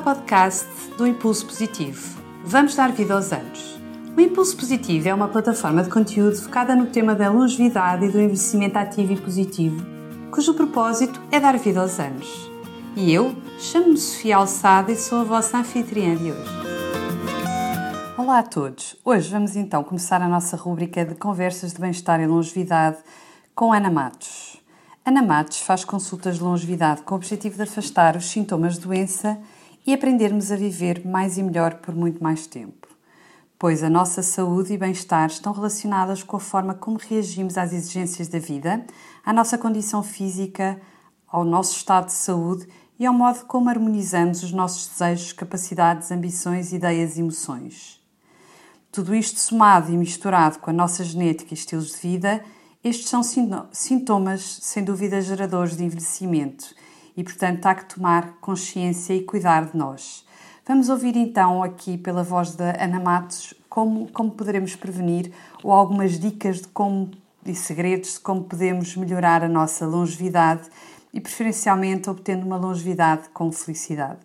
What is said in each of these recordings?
ao podcast do Impulso Positivo. Vamos dar vida aos anos. O Impulso Positivo é uma plataforma de conteúdo focada no tema da longevidade e do envelhecimento ativo e positivo, cujo propósito é dar vida aos anos. E eu chamo-me Sofia Alçada e sou a vossa anfitriã de hoje. Olá a todos! Hoje vamos então começar a nossa rúbrica de conversas de bem-estar e longevidade com Ana Matos. Ana Matos faz consultas de longevidade com o objetivo de afastar os sintomas de doença e aprendermos a viver mais e melhor por muito mais tempo. Pois a nossa saúde e bem-estar estão relacionadas com a forma como reagimos às exigências da vida, à nossa condição física, ao nosso estado de saúde e ao modo como harmonizamos os nossos desejos, capacidades, ambições, ideias e emoções. Tudo isto somado e misturado com a nossa genética e estilos de vida estes são sintomas, sem dúvida, geradores de envelhecimento e, portanto, há que tomar consciência e cuidar de nós. Vamos ouvir então aqui pela voz da Ana Matos como, como poderemos prevenir ou algumas dicas de como e segredos de como podemos melhorar a nossa longevidade e preferencialmente obtendo uma longevidade com felicidade.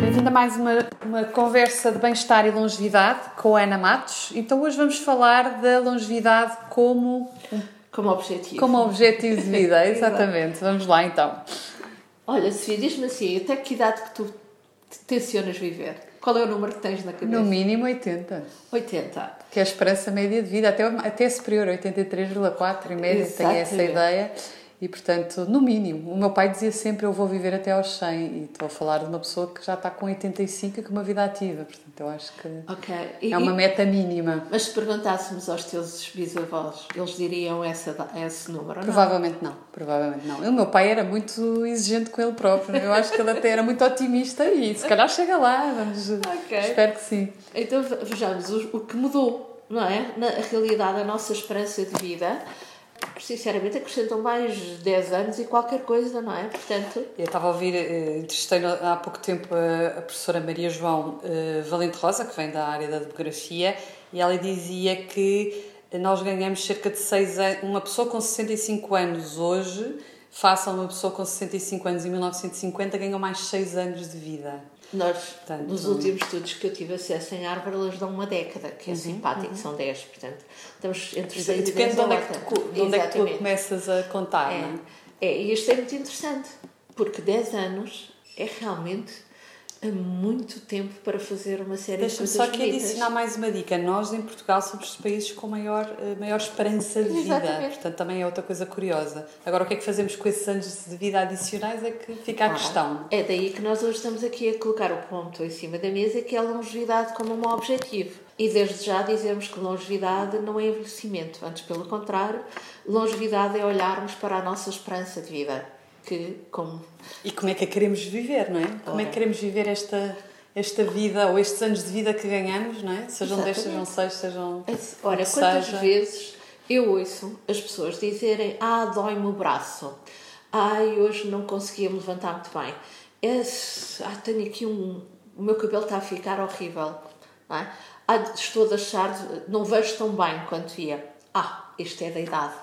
Bem-vinda a mais uma, uma conversa de bem-estar e longevidade com a Ana Matos. Então hoje vamos falar da longevidade como... Como objetivo. Como objetivo de vida, exatamente. vamos lá então. Olha, Sofia, diz-me assim, até que idade que tu tensionas viver? Qual é o número que tens na cabeça? No mínimo 80. 80. Que é a esperança média de vida, até, até superior, 83,4 e média, tenho essa ideia. E, portanto, no mínimo, o meu pai dizia sempre eu vou viver até aos 100 e estou a falar de uma pessoa que já está com 85 e com uma vida ativa, portanto, eu acho que okay. e, é uma meta mínima. Mas se perguntássemos aos teus bisavós, eles diriam essa, esse número, Provavelmente não? não, provavelmente não. O meu pai era muito exigente com ele próprio, eu acho que ele até era muito otimista e se calhar chega lá, vamos, okay. espero que sim. Então, vejamos, o, o que mudou, não é? Na realidade, a nossa esperança de vida sinceramente acrescentam mais 10 anos e qualquer coisa, não é? Portanto... Eu estava a ouvir, eh, entrevistei há pouco tempo a, professora Maria João eh, Valente Rosa, que vem da área da demografia, e ela dizia que nós ganhamos cerca de 6 anos, uma pessoa com 65 anos hoje, face a uma pessoa com 65 anos em 1950, ganhou mais 6 anos de vida. Nós, portanto, nos últimos estudos que eu tive acesso em Harvard, elas dão uma década, que é uhum, simpático, uhum. são 10, portanto, estamos entre 6 e 10 Depende de onde, é que tu, de onde é que tu começas a contar, é, não é? É, e isto é muito interessante, porque 10 anos é realmente muito tempo para fazer uma série de coisas só aqui adicionar mais uma dica. Nós, em Portugal, somos os países com maior, eh, maior esperança de vida. Exatamente. Portanto, também é outra coisa curiosa. Agora, o que é que fazemos com esses anos de vida adicionais é que fica a questão. É daí que nós hoje estamos aqui a colocar o ponto em cima da mesa, que é a longevidade como um objetivo. E desde já dizemos que longevidade não é envelhecimento. Antes, pelo contrário, longevidade é olharmos para a nossa esperança de vida que como e como é que a queremos viver não é? Como é que queremos viver esta esta vida ou estes anos de vida que ganhamos não é? Sejam 10, sejam 6, sejam olha quantas seja. vezes eu ouço as pessoas dizerem ah dói-me o braço. Ai hoje não conseguia me levantar muito bem. Esse, ah, tenho aqui um o meu cabelo está a ficar horrível. Não é? ah, estou a achar não vejo tão bem quanto ia. Ah isto é da idade.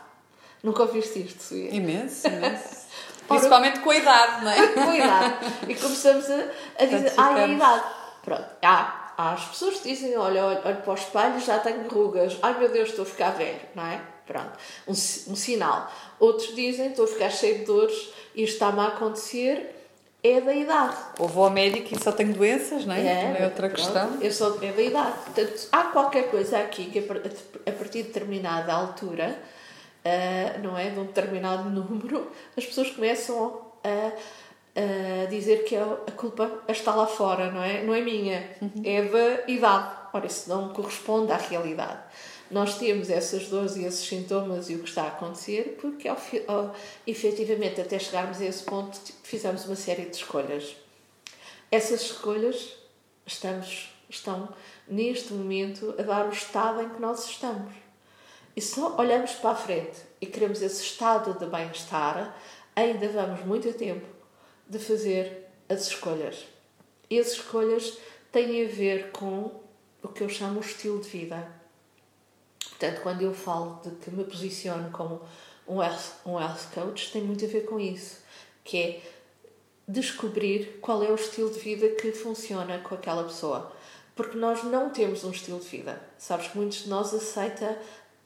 Nunca ouviste isto Sofia? imenso imenso Principalmente com a idade, não é? com a idade. E começamos a, a dizer, ai, a idade. Pronto, há, há as pessoas que dizem, olha, olho, olho para o espelho, já tenho rugas, ai meu Deus, estou a ficar velho, não é? Pronto, um, um sinal. Outros dizem, estou a ficar cheio de dores, isto está-me a acontecer, é da idade. Ou vou ao médico e só tenho doenças, não é? é Também é outra pronto, questão. Eu só, é da idade. Portanto, há qualquer coisa aqui que a partir de determinada altura uh, não é, de um determinado número, as pessoas começam a, a dizer que a culpa está lá fora, não é? Não é minha, uhum. é da idade. Ora, isso não corresponde à realidade. Nós temos essas dores e esses sintomas e o que está a acontecer porque, ao, ao, efetivamente, até chegarmos a esse ponto, fizemos uma série de escolhas. Essas escolhas estamos, estão, neste momento, a dar o estado em que nós estamos. E só olhamos para a frente e queremos esse estado de bem-estar, ainda vamos muito tempo de fazer as escolhas. E as escolhas têm a ver com o que eu chamo o estilo de vida. Portanto, quando eu falo de que me posiciono como um health, um health coach, tem muito a ver com isso. que é descobrir qual é o estilo de vida que funciona com aquela pessoa. Porque nós não temos um estilo de vida. Sabes que muitos de nós aceita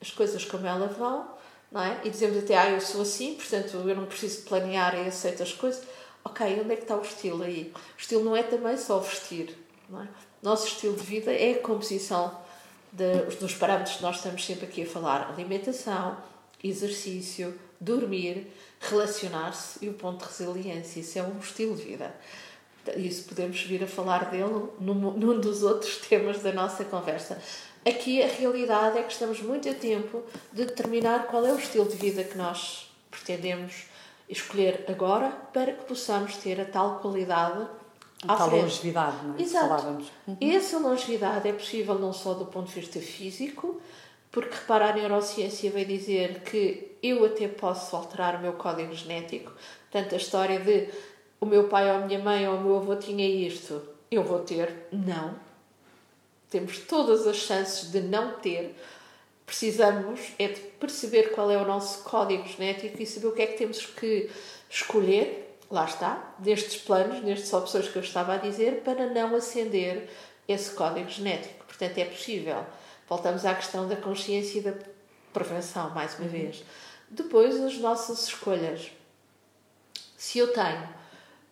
as coisas como elas vão, não é? E dizemos até, ah, eu sou assim, portanto eu não preciso planear e aceito as coisas. Ok, onde é que está o estilo aí? O estilo não é também só vestir, não é? Nosso estilo de vida é a composição de, dos parâmetros que nós estamos sempre aqui a falar: alimentação, exercício, dormir, relacionar-se e o ponto de resiliência. Isso é um estilo de vida. Isso podemos vir a falar dele num, num dos outros temas da nossa conversa. Aqui a realidade é que estamos muito a tempo de determinar qual é o estilo de vida que nós pretendemos escolher agora para que possamos ter a tal qualidade a tal frente. longevidade, não é? Exato. Falávamos. Uhum. Essa longevidade é possível não só do ponto de vista físico, porque repara, a neurociência vai dizer que eu até posso alterar o meu código genético. Portanto, a história de o meu pai ou a minha mãe ou o meu avô tinha isto, eu vou ter. Não. Temos todas as chances de não ter. Precisamos é de perceber qual é o nosso código genético e saber o que é que temos que escolher, lá está, destes planos, nestas opções que eu estava a dizer, para não acender esse código genético. Portanto, é possível. Voltamos à questão da consciência e da prevenção, mais uma uhum. vez. Depois, as nossas escolhas. Se eu tenho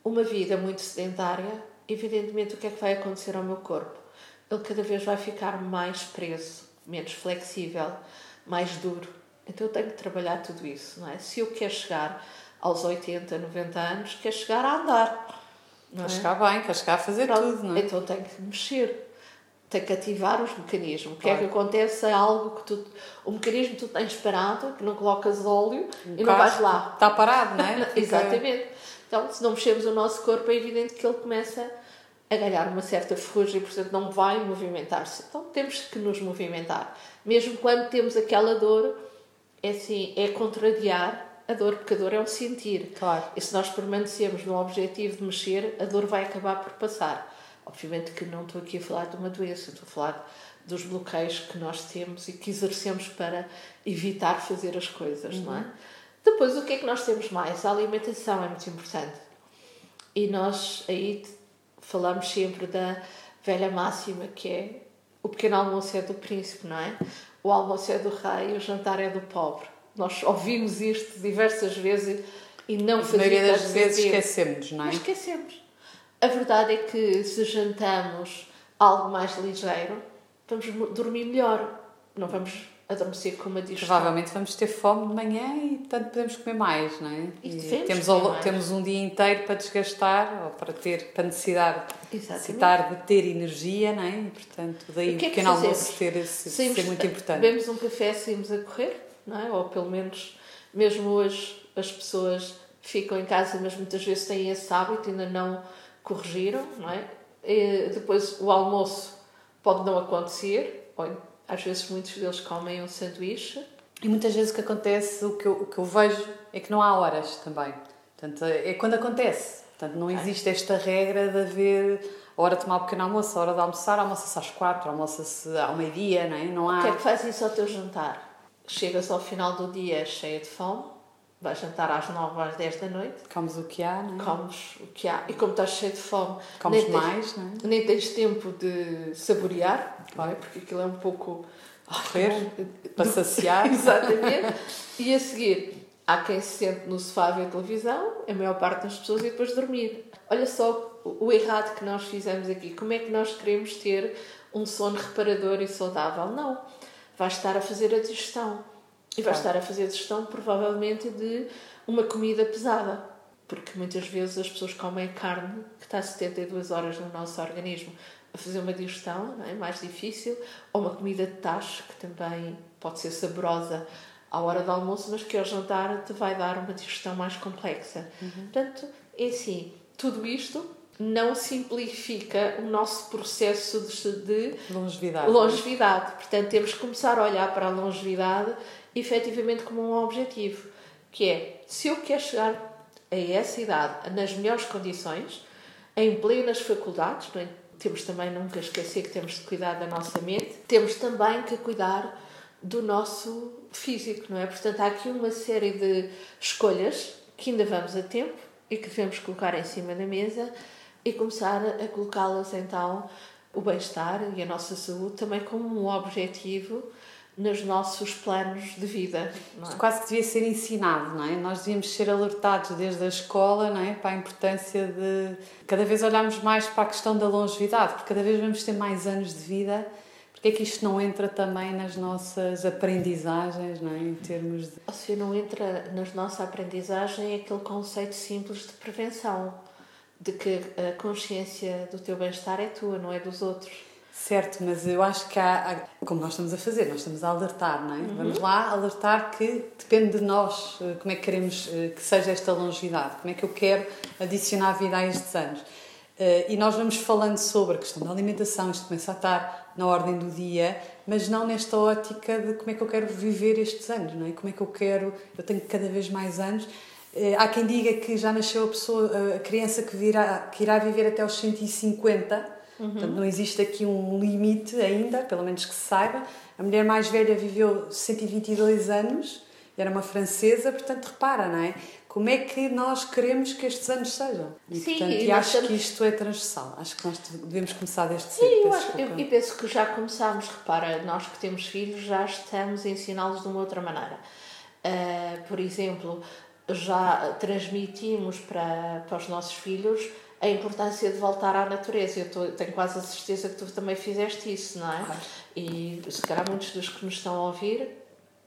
uma vida muito sedentária, evidentemente o que é que vai acontecer ao meu corpo? Ele cada vez vai ficar mais preso, menos flexível, mais duro. Então eu tenho que trabalhar tudo isso, não é? Se eu quero chegar aos 80, 90 anos, quero chegar a andar. Não quer é? chegar bem, quer chegar a fazer Pronto, tudo, não é? Então tenho que mexer tem que ativar os mecanismos. O que é que acontece é algo que tu. O mecanismo que tu tens parado, que não colocas óleo um e não vais lá. Está parado, não é? Exatamente. Então, se não mexermos o nosso corpo, é evidente que ele começa a ganhar uma certa ferrugem e, portanto, não vai movimentar-se. Então, temos que nos movimentar. Mesmo quando temos aquela dor, é assim, é contrariar a dor, porque a dor é o sentir. Claro. E se nós permanecermos no objetivo de mexer, a dor vai acabar por passar. Obviamente que não estou aqui a falar de uma doença, estou a falar dos bloqueios que nós temos e que exercemos para evitar fazer as coisas, uhum. não é? Uhum. Depois, o que é que nós temos mais? A alimentação é muito importante. E nós aí falamos sempre da velha máxima que é o pequeno almoço é do príncipe, não é? O almoço é do rei e o jantar é do pobre. Nós ouvimos isto diversas vezes e não fazemos. A maioria das vezes esquecemos, não é? esquecemos. A verdade é que se jantamos algo mais ligeiro, vamos dormir melhor. Não vamos adormecer com uma digestão. Provavelmente vamos ter fome de manhã e, portanto, podemos comer mais, não é? E, e temos, mais. temos um dia inteiro para desgastar ou para ter, para necessitar, necessitar de ter energia, não é? E, portanto, daí o, que é pequeno almoço ter esse, ser muito importante. Bebemos um café, saímos a correr, não é? Ou pelo menos, mesmo hoje, as pessoas ficam em casa, mas muitas vezes têm esse hábito, ainda não corrigiram, não é? E depois o almoço pode não acontecer, ou às vezes muitos deles comem um sanduíche. E muitas vezes o que acontece, o que eu, o que eu vejo, é que não há horas também. Portanto, é quando acontece. Portanto, não existe esta regra de haver hora de tomar um pequeno almoço, a hora de almoçar, almoça-se às quatro, almoça-se ao meio-dia, não é? Não há... O que é que faz isso ao teu jantar? Chegas ao final do dia cheia de fome, vais jantar às 9 às 10 da noite. Comes o que há, não é? Comes o que há. E como estás cheio de fome, comes nem mais, tens, não é? Nem tens tempo de saborear, claro. não é? Porque aquilo é um pouco. Correr, para saciar. Exatamente. E a seguir, há quem se sente no sofá a ver televisão, a maior parte das pessoas, e depois dormir. Olha só o errado que nós fizemos aqui. Como é que nós queremos ter um sono reparador e saudável? Não. Vais estar a fazer a digestão e vai estar a fazer gestão, provavelmente, de uma comida pesada. Porque muitas vezes as pessoas comem carne que está 72 horas no nosso organismo a fazer uma digestão, é? mais difícil, ou uma comida de tacho, que também pode ser saborosa à hora do almoço, mas que ao jantar te vai dar uma digestão mais complexa. Uhum. Portanto, é assim, tudo isto não simplifica o nosso processo de, de longevidade. longevidade. Portanto, temos que começar a olhar para a longevidade efetivamente como um objetivo, que é, se eu quero chegar a essa idade nas melhores condições, em plenas faculdades, é? temos também nunca esquecer que temos de cuidar da nossa mente, temos também que cuidar do nosso físico, não é? Portanto, há aqui uma série de escolhas que ainda vamos a tempo e que devemos colocar em cima da mesa e começar a colocá-las então o bem-estar e a nossa saúde também como um objetivo nos nossos planos de vida. É? Quase que devia ser ensinado, não é? Nós devíamos ser alertados desde a escola não é? para a importância de cada vez olharmos mais para a questão da longevidade, porque cada vez vamos ter mais anos de vida. Porque é que isto não entra também nas nossas aprendizagens, não é? em termos de... Ou seja, não entra na nossa aprendizagem aquele conceito simples de prevenção, de que a consciência do teu bem-estar é tua, não é dos outros. Certo, mas eu acho que há, como nós estamos a fazer, nós estamos a alertar, não é? Uhum. Vamos lá alertar que depende de nós eh, como é que queremos eh, que seja esta longevidade, como é que eu quero adicionar vida a estes anos. Eh, e nós vamos falando sobre a questão da alimentação, isto começa a estar na ordem do dia, mas não nesta ótica de como é que eu quero viver estes anos, não é? Como é que eu quero, eu tenho cada vez mais anos. Há quem diga que já nasceu a pessoa, a criança que, virá, que irá viver até os 150, Uhum. Portanto, não existe aqui um limite ainda, pelo menos que se saiba. A mulher mais velha viveu 122 anos, era uma francesa, portanto, repara, não é? Como é que nós queremos que estes anos sejam? E, Sim, portanto, e acho estamos... que isto é transversal. Acho que nós devemos começar desde cedo. Sim, eu, acho, eu, eu penso que já começámos, repara, nós que temos filhos já estamos a ensiná-los de uma outra maneira. Uh, por exemplo, já transmitimos para, para os nossos filhos a importância de voltar à natureza. Eu tô, tenho quase a certeza que tu também fizeste isso, não é? Claro. E se calhar muitos dos que nos estão a ouvir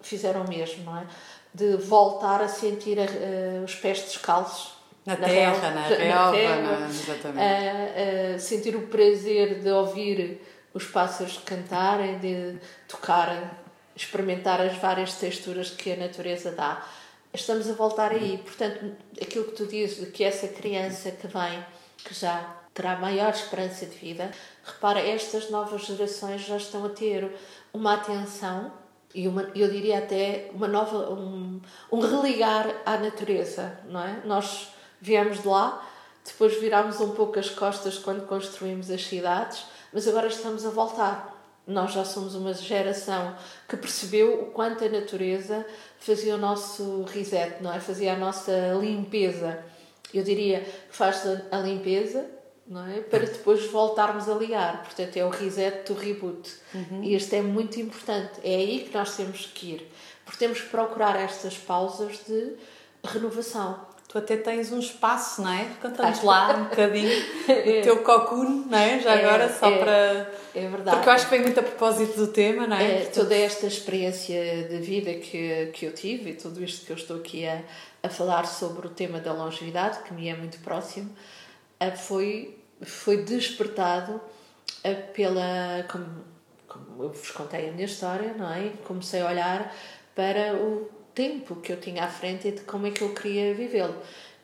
fizeram mesmo, não é? De voltar a sentir uh, os pés descalços. Na, na terra, relva, na relva, terra, exatamente. A, a sentir o prazer de ouvir os pássaros cantarem, de tocar, experimentar as várias texturas que a natureza dá. Estamos a voltar aí. Portanto, aquilo que tu dizes de que essa criança que vem que já terá maior esperança de vida, repara, estas novas gerações já estão a ter uma atenção e uma, eu diria até uma nova um, um religar à natureza, não é? Nós viemos de lá, depois virámos um pouco as costas quando construímos as cidades, mas agora estamos a voltar. Nós já somos uma geração que percebeu o quanto a natureza fazia o nosso reset, não é? Fazia a nossa limpeza eu diria que faz a limpeza não é? para depois voltarmos a ligar. Portanto, é o reset do reboot. Uhum. E este é muito importante. É aí que nós temos que ir. Porque temos que procurar estas pausas de renovação. Tu até tens um espaço, não é? Cantamos lá um bocadinho é. o teu cocoon, não é? Já é, agora, só é, para. É verdade. Porque eu acho que vem muito a propósito do tema, não é? é toda esta experiência de vida que, que eu tive e tudo isto que eu estou aqui a, a falar sobre o tema da longevidade, que me é muito próximo, foi, foi despertado pela. Como, como eu vos contei a minha história, não é? Comecei a olhar para o tempo que eu tinha à frente e de como é que eu queria vivê-lo.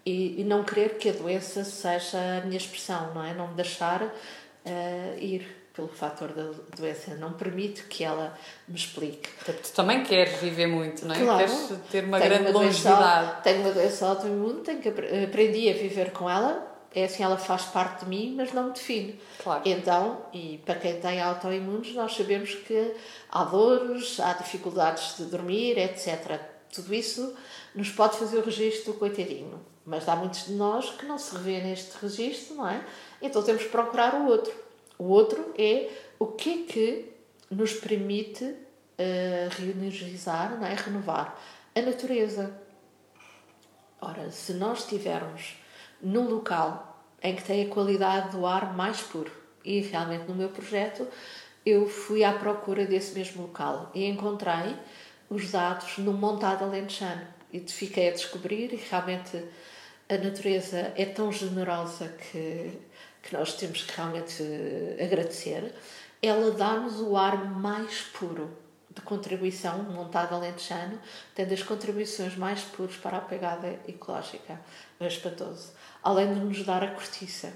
E, e, não querer que a doença seja a minha expressão, não é? Não me deixar uh, ir pelo fator da doença, não permite que ela me explique. Tu também queres viver muito, não é? Claro. Queres ter uma grande uma longevidade. Doença, tenho uma doença autoimune, tenho que aprendi a viver com ela. É assim, ela faz parte de mim, mas não me define. Claro. Então, e para quem tem autoimunes, nós sabemos que há dores, há dificuldades de dormir, etc. Tudo isso nos pode fazer o registro do coitadinho. Mas há muitos de nós que não se revê neste registro, não é? Então temos que procurar o outro o outro é o que é que nos permite uh, reenergizar, não é? renovar a natureza. Ora, se nós estivermos num local em que tem a qualidade do ar mais puro, e realmente no meu projeto eu fui à procura desse mesmo local e encontrei os dados no Montado Alentejano e fiquei a descobrir e realmente a natureza é tão generosa que que nós temos que realmente eh, agradecer, ela dá-nos o ar mais puro de contribuição, montado alentejano, tendo as contribuições mais puras para a pegada ecológica. É espantoso. Além de nos dar a cortiça,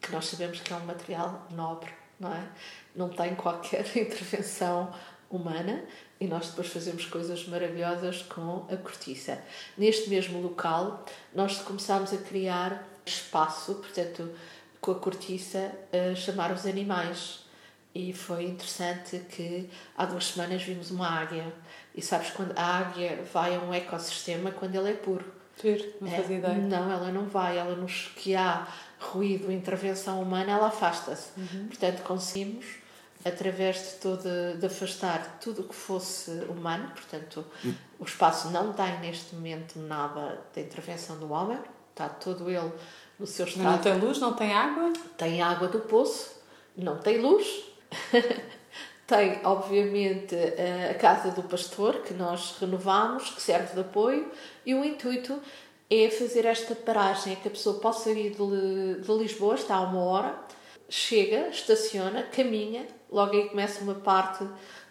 que nós sabemos que é um material nobre, não é? Não tem qualquer intervenção humana e nós depois fazemos coisas maravilhosas com a cortiça. Neste mesmo local, nós começámos a criar espaço, portanto, com a cortiça a chamar os animais. E foi interessante que há duas semanas vimos uma águia. E sabes, quando a águia vai a um ecossistema, quando ele é puro. Não fazia É, ideia. Não, ela não vai. Ela nos que há ruído, intervenção humana, ela afasta-se. Uhum. Portanto, conseguimos, através de todo, de afastar tudo o que fosse humano, portanto, o espaço não tem neste momento nada de intervenção do homem, está todo ele no seu estado. não tem luz, não tem água? tem água do poço, não tem luz, tem, obviamente, a casa do pastor, que nós renovamos, que serve de apoio, e o intuito é fazer esta paragem, é que a pessoa possa ir de, de Lisboa, está a uma hora, chega, estaciona, caminha, logo aí começa uma parte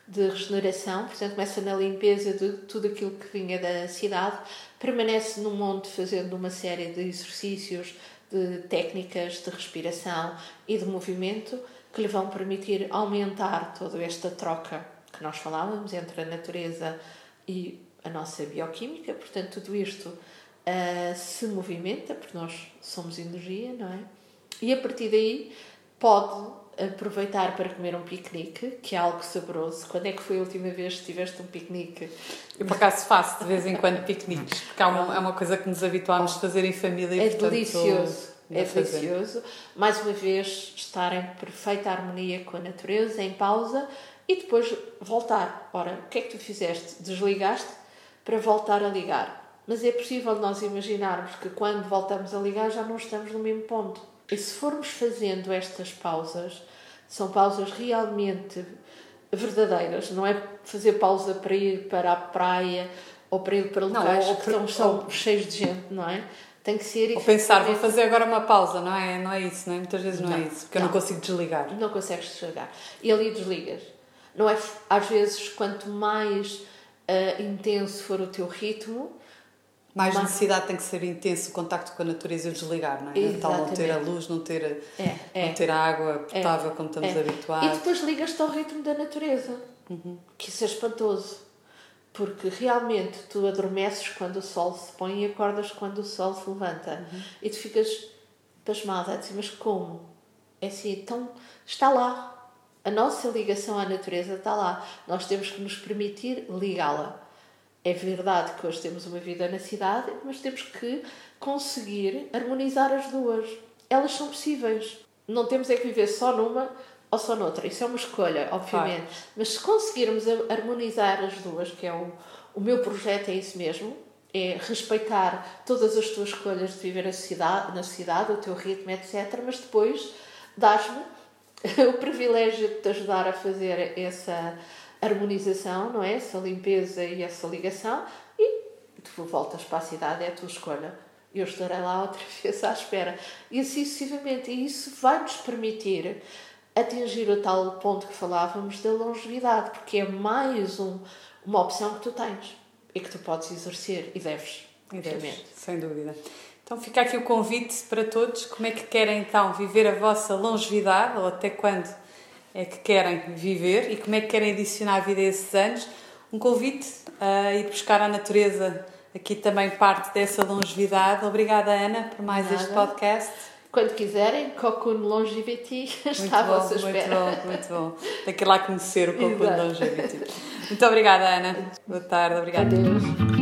de regeneração, portanto começa na limpeza de tudo aquilo que vinha da cidade, permanece no monte fazendo uma série de exercícios, de técnicas de respiração e de movimento que lhe vão permitir aumentar toda esta troca que nós falávamos entre a natureza e a nossa bioquímica, portanto tudo isto uh, se movimenta, porque nós somos energia, não é? E a partir daí pode aproveitar para comer um piquenique, que é algo saboroso. Quando é que foi a última vez que tiveste um piquenique? Eu por acaso faço de vez em quando piqueniques, porque é uma, é uma coisa que nos habituámos a fazer em família. É portanto, delicioso, é fazer. delicioso. Mais uma vez, estar em perfeita harmonia com a natureza, em pausa, e depois voltar. Ora, o que é que tu fizeste? Desligaste para voltar a ligar. Mas é possível nós imaginarmos que quando voltamos a ligar já não estamos no mesmo ponto. E se formos fazendo estas pausas, são pausas realmente verdadeiras, não é fazer pausa para ir para a praia ou para ir para locais ou que estão, são cheios de gente, não é? Tem que ser Ou pensar, vou fazer agora uma pausa, não é? Não é isso, não é? Muitas vezes não, é Não, isso, porque eu não não. consigo desligar. não consegues desligar. E ali desligas. Não é, às vezes, quanto mais ah, intenso for o teu ritmo, Mais Mas- necessidade tem que ser intenso o contacto com a natureza e o desligar, não é? Tal não ter a luz, não ter, é, é. não ter a água potável como estamos é. habituados. E depois ligas-te ao ritmo da natureza, que isso é espantoso. Porque realmente tu adormeces quando o sol se põe e acordas quando o sol se levanta. E tu ficas pasmada a dizer, mas como? É assim, então está lá. A nossa ligação à natureza está lá. Nós temos que nos permitir ligá-la. É verdade que hoje temos uma vida na cidade, mas temos que conseguir harmonizar as duas. Elas são possíveis. Não temos é que viver só numa ou só noutra. Isso é uma escolha, obviamente. Mas se conseguirmos harmonizar as duas, que é o, o meu projeto, é isso mesmo, é respeitar todas as tuas escolhas de viver a cidade, na cidade, o teu ritmo, etc. Mas depois dás-me o privilégio de te ajudar a fazer essa harmonização, não é? Essa limpeza e essa ligação e tu voltas para a cidade, é a tua escolha. Eu estarei lá outra vez à espera. E assim sucessivamente. E isso vai-nos permitir atingir o tal ponto que falávamos da longevidade, porque é mais um, uma opção que tu tens e que tu podes exercer e deves. E deves, sem dúvida. Então fica aqui o convite para todos. Como é que querem então viver a vossa longevidade ou até quando é que querem viver e como é que querem adicionar a vida a esses anos? Um convite a ir buscar a natureza aqui também parte dessa longevidade. Obrigada Ana por mais este Nada. podcast. Quando quiserem, Cocoon Longevity Muito está à bom, vossa muito espera. bom, muito bom. Daqui lá conhecer o Coco Exato. Longevity. Muito obrigada Ana. Boa tarde, obrigada. Adeus.